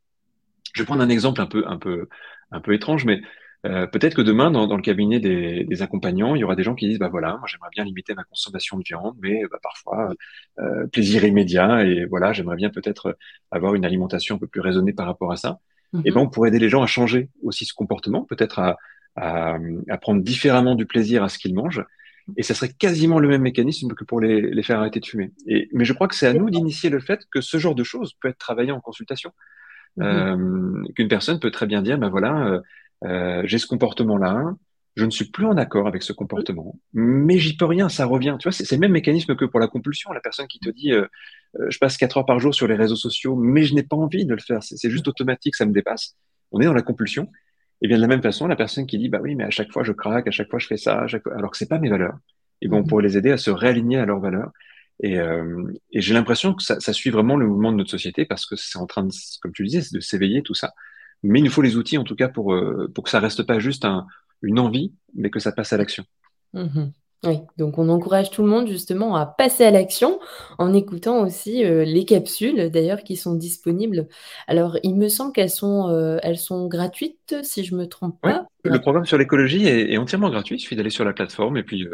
Je vais prendre un exemple un peu, un peu, un peu étrange, mais euh, peut-être que demain, dans, le cabinet des, accompagnants, il y aura des gens qui disent bah voilà, moi j'aimerais bien limiter ma consommation de viande, mais bah, parfois euh, plaisir immédiat et voilà, j'aimerais bien peut-être avoir une alimentation un peu plus raisonnée par rapport à ça. Et mhm. ben on pourrait aider les gens à changer aussi ce comportement, peut-être à, à, prendre différemment du plaisir à ce qu'ils mangent. Et ça serait quasiment le même mécanisme que pour les, les faire arrêter de fumer. Et, mais je crois que c'est à nous d'initier le fait que ce genre de choses peut être travaillé en consultation. Mhm. Euh, qu'une personne peut très bien dire, ben voilà, euh, euh, j'ai ce comportement-là, je ne suis plus en accord avec ce comportement, mais j'y peux rien, ça revient. Tu vois, c'est le même mécanisme que pour la compulsion. La personne qui te dit, euh, euh, je passe quatre heures par jour sur les réseaux sociaux, mais je n'ai pas envie de le faire, c'est juste automatique, ça me dépasse. On est dans la compulsion. Et bien de la même façon, la personne qui dit, bah oui, mais à chaque fois je craque, à chaque fois je fais ça, alors que c'est pas mes valeurs. Et bon, on mmh. pourrait les aider à se réaligner à leurs valeurs. Et, euh, et j'ai l'impression que ça, ça, suit vraiment le mouvement de notre société parce que c'est en train de, comme tu disais, de s'éveiller tout ça. Mais il nous faut les outils, en tout cas, pour, euh, pour que ça reste pas juste un, une envie, mais que ça passe à l'action. Mhm. Oui, donc on encourage tout le monde justement à passer à l'action en écoutant aussi euh, les capsules d'ailleurs qui sont disponibles. Alors il me semble qu'elles sont, euh, elles sont gratuites si je me trompe pas. le programme sur l'écologie est, entièrement gratuit, il suffit d'aller sur la plateforme et puis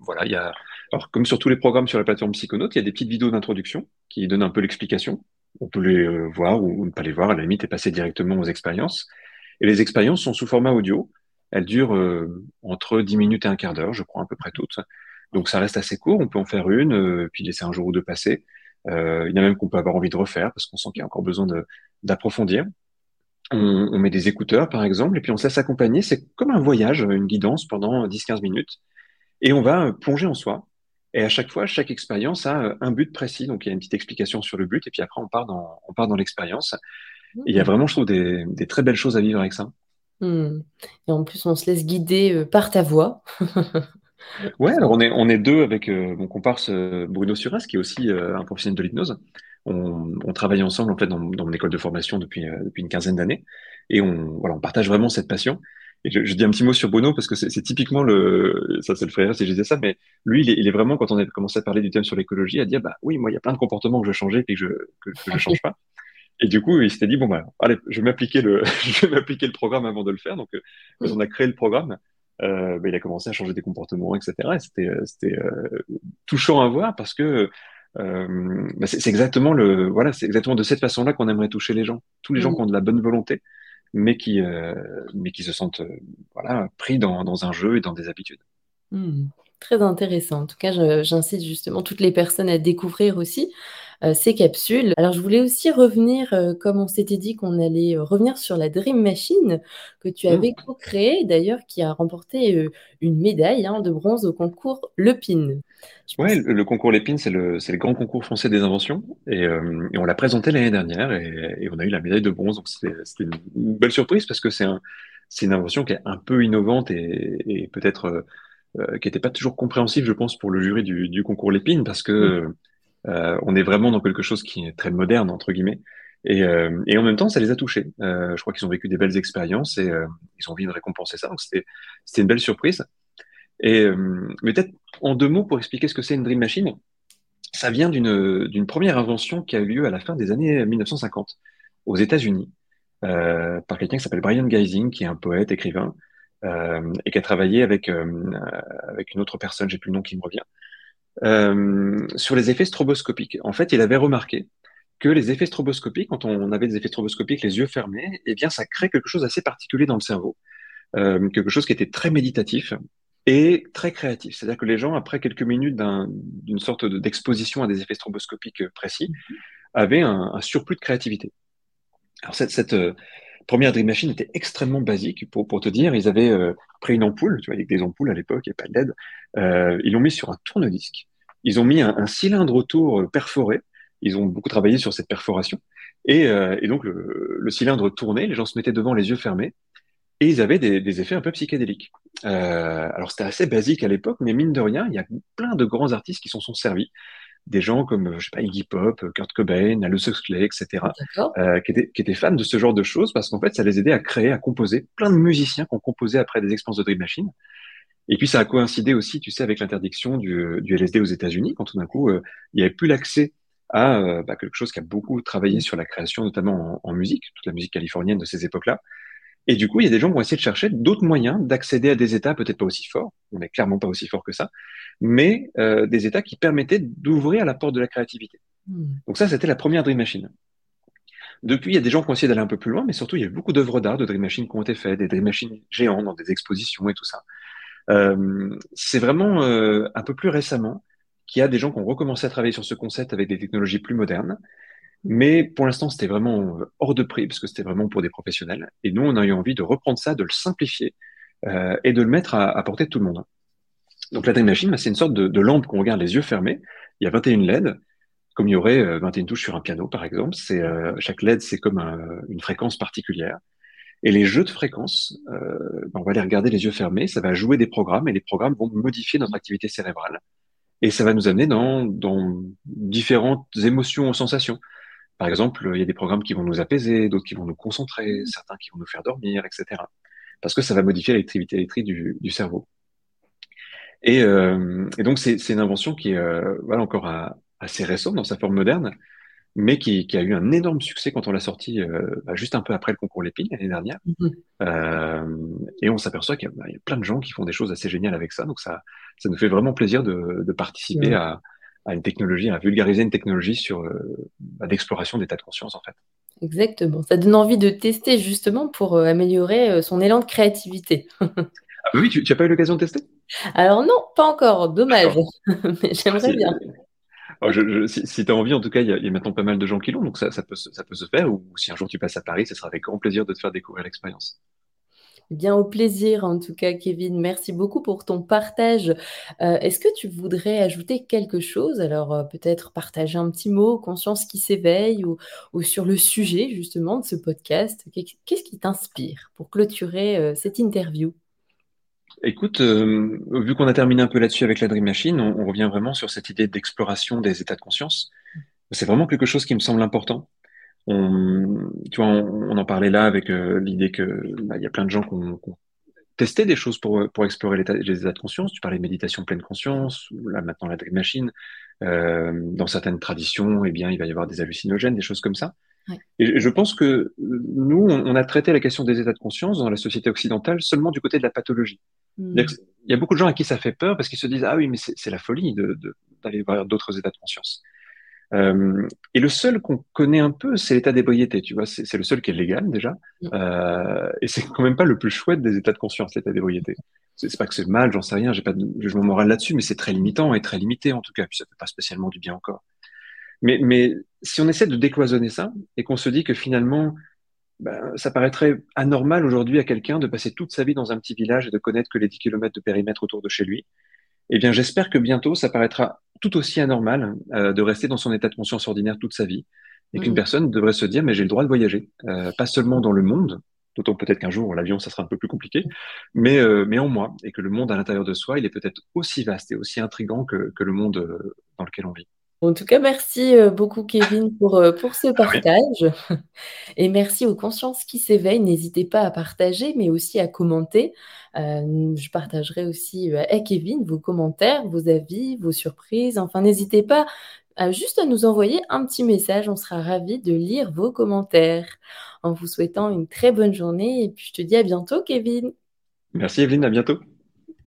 voilà, il y a, alors comme sur tous les programmes sur la plateforme Psychonautes, il y a des petites vidéos d'introduction qui donnent un peu l'explication on peut les euh, voir ou, ne pas les voir, à la limite, et passer directement aux expériences. Et les expériences sont sous format audio. Elles durent euh, entre 10 minutes et un quart d'heure, je crois, à peu près toutes. Donc ça reste assez court, on peut en faire une, euh, puis laisser un jour ou deux passer. il y en a même qu'on peut avoir envie de refaire, parce qu'on sent qu'il y a encore besoin d'approfondir. On, met des écouteurs, par exemple, et puis on se laisse accompagner. C'est comme un voyage, une guidance pendant 10-15 minutes. Et on va plonger en soi. Et à chaque fois, chaque expérience a euh, un but précis. Donc, il y a une petite explication sur le but. Et puis après, on part dans, on part dans l'expérience. il y a mmh. vraiment, je trouve, des, des, très belles choses à vivre avec ça. Mmh. Et en plus, on se laisse guider euh, par ta voix. ouais, alors on est, on est deux avec euh, mon comparse Bruno Suras, qui est aussi un professionnel de l'hypnose. On, on, travaille ensemble, en fait, dans, dans mon école de formation depuis, depuis une quinzaine d'années. Et on, voilà, on partage vraiment cette passion. Et je, je, dis un petit mot sur Bruno parce que c'est typiquement le, ça c'est le frère si je disais ça, mais lui il est, il est, vraiment quand on a commencé à parler du thème sur l'écologie à dire bah oui moi il y a plein de comportements que je changer et que je que, que je change pas. Et du coup il s'était dit bon bah allez je vais m'appliquer le je vais m'appliquer le programme avant de le faire donc euh, quand on a créé le programme euh, bah, il a commencé à changer des comportements etc. Et c'était euh, c'était euh, touchant à voir parce que euh, bah c'est exactement le voilà c'est exactement de cette façon-là qu'on aimerait toucher les gens tous les gens mmh. qui ont de la bonne volonté mais qui, euh, mais qui se sentent euh, voilà, pris dans, dans, un jeu et dans des habitudes. Hmm. très intéressant. En tout cas, j'incite justement toutes les personnes à découvrir aussi euh, ces capsules. Alors, je voulais aussi revenir, comme on s'était dit qu'on allait revenir sur la Dream Machine que tu avais mmh. co-créée, d'ailleurs, qui a remporté une médaille hein, de bronze au concours Le Pin. Oui, le, concours Lépine, c'est le, le grand concours français des inventions. Et, euh, et on l'a présenté l'année dernière et, et, on a eu la médaille de bronze. Donc c'était une belle surprise parce que c'est un, une invention qui est un peu innovante et, et peut-être euh, euh qui n'était pas toujours compréhensible, je pense, pour le jury du, du concours Lépine parce que mm. Euh, on est vraiment dans quelque chose qui est très moderne, entre guillemets. Et, euh, et en même temps, ça les a touchés. je crois qu'ils ont vécu des belles expériences et ils ont envie de récompenser ça. Donc c'était une belle surprise. Et euh, peut-être en deux mots pour expliquer ce que c'est une Dream Machine, ça vient d'une première invention qui a eu lieu à la fin des années 1950 aux États-Unis euh, par quelqu'un qui s'appelle Brian Geising, qui est un poète, écrivain, euh, et qui a travaillé avec, euh, avec une autre personne, j'ai plus le nom qui me revient, euh, sur les effets stroboscopiques. En fait, il avait remarqué que les effets stroboscopiques, quand on avait des effets stroboscopiques les yeux fermés, eh bien, ça crée quelque chose d'assez particulier dans le cerveau, euh, quelque chose qui était très méditatif, et très créatif. C'est-à-dire que les gens, après quelques minutes d'une sorte d'exposition à des effets stroboscopiques précis, mhm. avaient un, surplus de créativité. Alors cette, cette euh, première Dream Machine était extrêmement basique. Pour, pour te dire, ils avaient euh, pris une ampoule, tu vois, avec des ampoules à l'époque, et pas de LED. Euh, ils l'ont mis sur un tourne-disque. Ils ont mis un, cylindre autour perforé. Ils ont beaucoup travaillé sur cette perforation. Et, et donc le, cylindre tournait, les gens se mettaient devant les yeux fermés, et ils avaient des, des effets un peu psychédéliques. Euh, alors c'était assez basique à l'époque, mais mine de rien, il y a plein de grands artistes qui s'en sont servis. Des gens comme, je sais pas, Iggy Pop, Kurt Cobain, Aldous Huxley, etc., euh, qui, étaient, qui étaient fans de ce genre de choses parce qu'en fait, ça les aidait à créer, à composer. Plein de musiciens qui ont composé après des expériences de Dream Machine. Et puis ça a coïncidé aussi, tu sais, avec l'interdiction du, du, LSD aux États-Unis, quand tout d'un coup, euh, il n'y avait plus l'accès à euh, bah, quelque chose qui a beaucoup travaillé sur la création, notamment en, en musique, toute la musique californienne de ces époques-là. Et du coup, il y a des gens qui vont essayer de chercher d'autres moyens d'accéder à des États peut-être pas aussi forts, mais clairement pas aussi forts que ça, mais euh, des États qui permettaient d'ouvrir la porte de la créativité. Hmm. Donc ça, c'était la première Dream Machine. Depuis, il y a des gens qui ont essayé d'aller un peu plus loin, mais surtout, il y a beaucoup d'œuvres d'art de Dream Machine qui ont été faites, des Dream Machines géants dans des expositions et tout ça. Euh, c'est vraiment euh, un peu plus récemment qu'il y a des gens qui ont recommencé à travailler sur ce concept avec des technologies plus modernes. Mais pour l'instant, c'était vraiment euh, hors de prix, parce que c'était vraiment pour des professionnels. Et nous, on a eu envie de reprendre ça, de le simplifier euh, et de le mettre à, à, portée de tout le monde. Donc la Dream Machine, bah, c'est une sorte de, de lampe qu'on regarde les yeux fermés. Il y a 21 LED, comme il y aurait 21 euh, touches sur un piano, par exemple. C'est euh, chaque LED, c'est comme un, une fréquence particulière. Et les jeux de fréquences, euh, bah, on va les regarder les yeux fermés, ça va jouer des programmes et les programmes vont modifier notre activité cérébrale. Et ça va nous amener dans, dans différentes émotions ou sensations. Par exemple, il y a des programmes qui vont nous apaiser, d'autres qui vont nous concentrer, certains qui vont nous faire dormir, etc. Parce que ça va modifier l'activité électrique du, du cerveau. Et, euh, et donc, c'est une invention qui est euh, voilà, encore assez récente dans sa forme moderne, mais qui, qui, a eu un énorme succès quand on l'a sorti euh, bah, juste un peu après le concours Lépine l'année dernière. Mmh. Euh, et on s'aperçoit qu'il y, y, a plein de gens qui font des choses assez géniales avec ça. Donc, ça, ça nous fait vraiment plaisir de, de participer mmh. à, à une technologie, à vulgariser une technologie sur euh, bah, d'exploration d'état de conscience en fait. Exactement. Ça donne envie de tester justement pour euh, améliorer euh, son élan de créativité. ah bah oui, tu n'as pas eu l'occasion de tester? Alors non, pas encore. Dommage. Mais j'aimerais bien. Oh, si, tu as envie, en tout cas, il y, a maintenant pas mal de gens qui l'ont, donc ça, ça, peut, ça peut se faire. Ou si un jour tu passes à Paris, ce sera avec grand plaisir de te faire découvrir l'expérience. Bien au plaisir en tout cas, Kevin. Merci beaucoup pour ton partage. Euh, est-ce que tu voudrais ajouter quelque chose? Alors euh, peut-être partager un petit mot, conscience qui s'éveille, ou, sur le sujet justement de ce podcast. Qu'est-ce qui t'inspire pour clôturer euh, cette interview? Écoute, vu qu'on a terminé un peu là-dessus avec la Dream Machine, on revient vraiment sur cette idée d'exploration des états de conscience. C'est vraiment quelque chose qui me semble important on, tu vois, on, en parlait là avec euh, l'idée que bah, il y a plein de gens qui ont, testé des choses pour, pour explorer les, les états de conscience. Tu parlais de méditation pleine conscience, ou là maintenant la Dream Machine. Euh, dans certaines traditions, eh bien, il va y avoir des hallucinogènes, des choses comme ça. Et je pense que nous, on a traité la question des états de conscience dans la société occidentale seulement du côté de la pathologie. Hmm. Il y a beaucoup de gens à qui ça fait peur parce qu'ils se disent ah oui mais c'est la folie d'aller de, voir d'autres états de conscience. Euh, et le seul qu'on connaît un peu, c'est l'état d'ébriété, tu vois, c'est le seul qui est légal déjà, euh, et c'est quand même pas le plus chouette des états de conscience, l'état d'ébriété. C'est pas que c'est mal, j'en sais rien, j'ai pas de jugement moral là-dessus, mais c'est très limitant et très limité en tout cas, puis ça fait pas spécialement du bien encore. Mais, mais si on essaie de décloisonner ça et qu'on se dit que finalement, ben, ça paraîtrait anormal aujourd'hui à quelqu'un de passer toute sa vie dans un petit village et de connaître que les 10 km de périmètre autour de chez lui, eh bien, j'espère que bientôt, ça paraîtra tout aussi anormal euh, de rester dans son état de conscience ordinaire toute sa vie et qu'une personne devrait se dire, mais j'ai le droit de voyager, euh, pas seulement dans le monde, d'autant peut-être qu'un jour, l'avion, ça sera un peu plus compliqué, mais, euh, mais en moi, et que le monde à l'intérieur de soi, il est peut-être aussi vaste et aussi intrigant que, que le monde euh, dans lequel on vit. En tout cas, merci euh, beaucoup Kevin pour, euh, pour ce partage. Et merci aux consciences qui s'éveillent. N'hésitez pas à partager, mais aussi à commenter. Euh, je partagerai aussi avec Kevin vos commentaires, vos avis, vos surprises. Enfin, n'hésitez pas à juste à nous envoyer un petit message. On sera ravis de lire vos commentaires. En vous souhaitant une très bonne journée. Et puis, je te dis à bientôt, Kevin. Merci Evelyne, à bientôt.